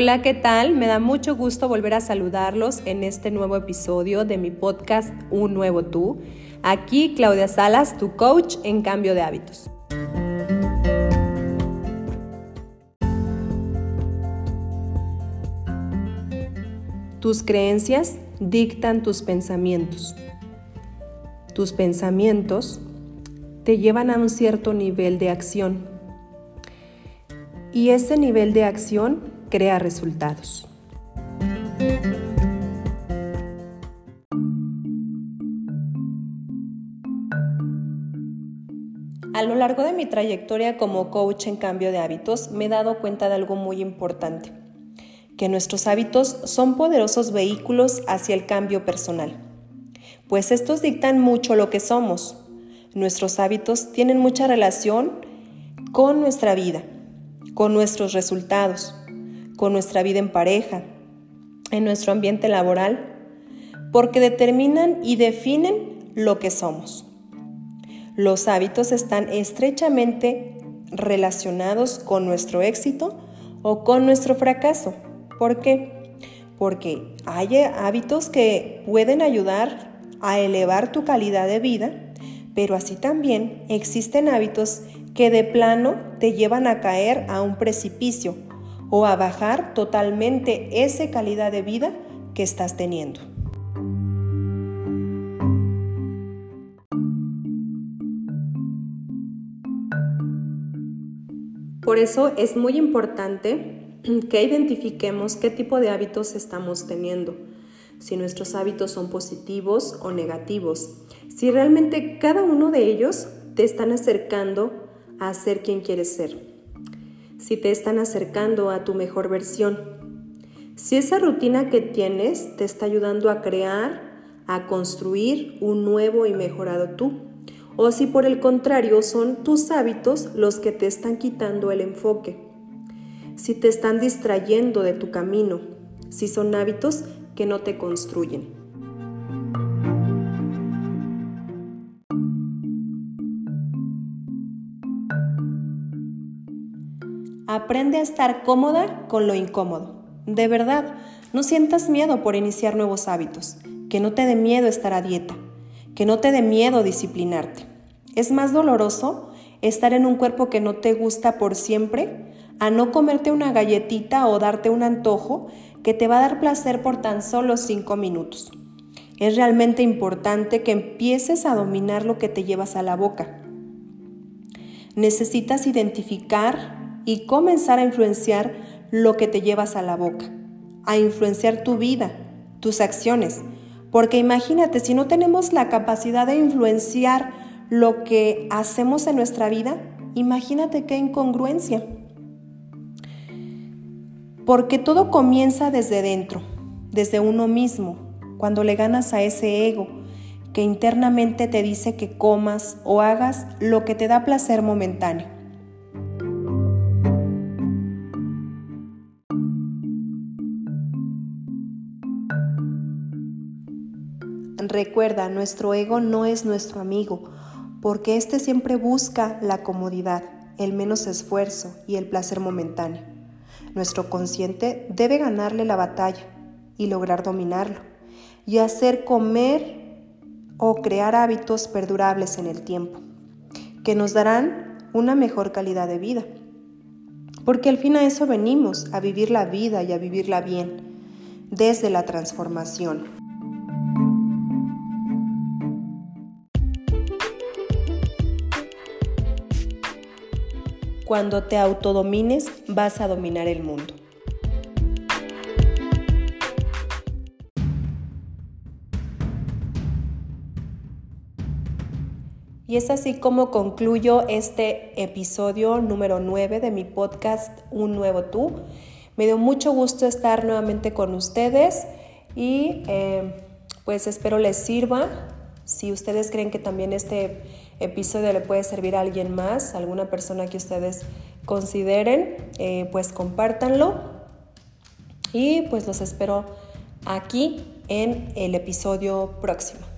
Hola, ¿qué tal? Me da mucho gusto volver a saludarlos en este nuevo episodio de mi podcast Un Nuevo Tú. Aquí Claudia Salas, tu coach en cambio de hábitos. Tus creencias dictan tus pensamientos. Tus pensamientos te llevan a un cierto nivel de acción. Y ese nivel de acción crea resultados. A lo largo de mi trayectoria como coach en cambio de hábitos me he dado cuenta de algo muy importante, que nuestros hábitos son poderosos vehículos hacia el cambio personal, pues estos dictan mucho lo que somos. Nuestros hábitos tienen mucha relación con nuestra vida, con nuestros resultados, con nuestra vida en pareja, en nuestro ambiente laboral, porque determinan y definen lo que somos. Los hábitos están estrechamente relacionados con nuestro éxito o con nuestro fracaso. ¿Por qué? Porque hay hábitos que pueden ayudar a elevar tu calidad de vida, pero así también existen hábitos que de plano te llevan a caer a un precipicio o a bajar totalmente esa calidad de vida que estás teniendo. Por eso es muy importante que identifiquemos qué tipo de hábitos estamos teniendo, si nuestros hábitos son positivos o negativos, si realmente cada uno de ellos te están acercando a ser quien quieres ser si te están acercando a tu mejor versión. Si esa rutina que tienes te está ayudando a crear, a construir un nuevo y mejorado tú. O si por el contrario son tus hábitos los que te están quitando el enfoque. Si te están distrayendo de tu camino. Si son hábitos que no te construyen. Aprende a estar cómoda con lo incómodo. De verdad, no sientas miedo por iniciar nuevos hábitos, que no te dé miedo estar a dieta, que no te dé miedo disciplinarte. Es más doloroso estar en un cuerpo que no te gusta por siempre a no comerte una galletita o darte un antojo que te va a dar placer por tan solo cinco minutos. Es realmente importante que empieces a dominar lo que te llevas a la boca. Necesitas identificar y comenzar a influenciar lo que te llevas a la boca, a influenciar tu vida, tus acciones. Porque imagínate, si no tenemos la capacidad de influenciar lo que hacemos en nuestra vida, imagínate qué incongruencia. Porque todo comienza desde dentro, desde uno mismo, cuando le ganas a ese ego que internamente te dice que comas o hagas lo que te da placer momentáneo. Recuerda, nuestro ego no es nuestro amigo, porque éste siempre busca la comodidad, el menos esfuerzo y el placer momentáneo. Nuestro consciente debe ganarle la batalla y lograr dominarlo, y hacer comer o crear hábitos perdurables en el tiempo, que nos darán una mejor calidad de vida. Porque al fin a eso venimos, a vivir la vida y a vivirla bien, desde la transformación. Cuando te autodomines vas a dominar el mundo. Y es así como concluyo este episodio número 9 de mi podcast Un Nuevo Tú. Me dio mucho gusto estar nuevamente con ustedes y eh, pues espero les sirva. Si ustedes creen que también este episodio le puede servir a alguien más, alguna persona que ustedes consideren, eh, pues compártanlo. Y pues los espero aquí en el episodio próximo.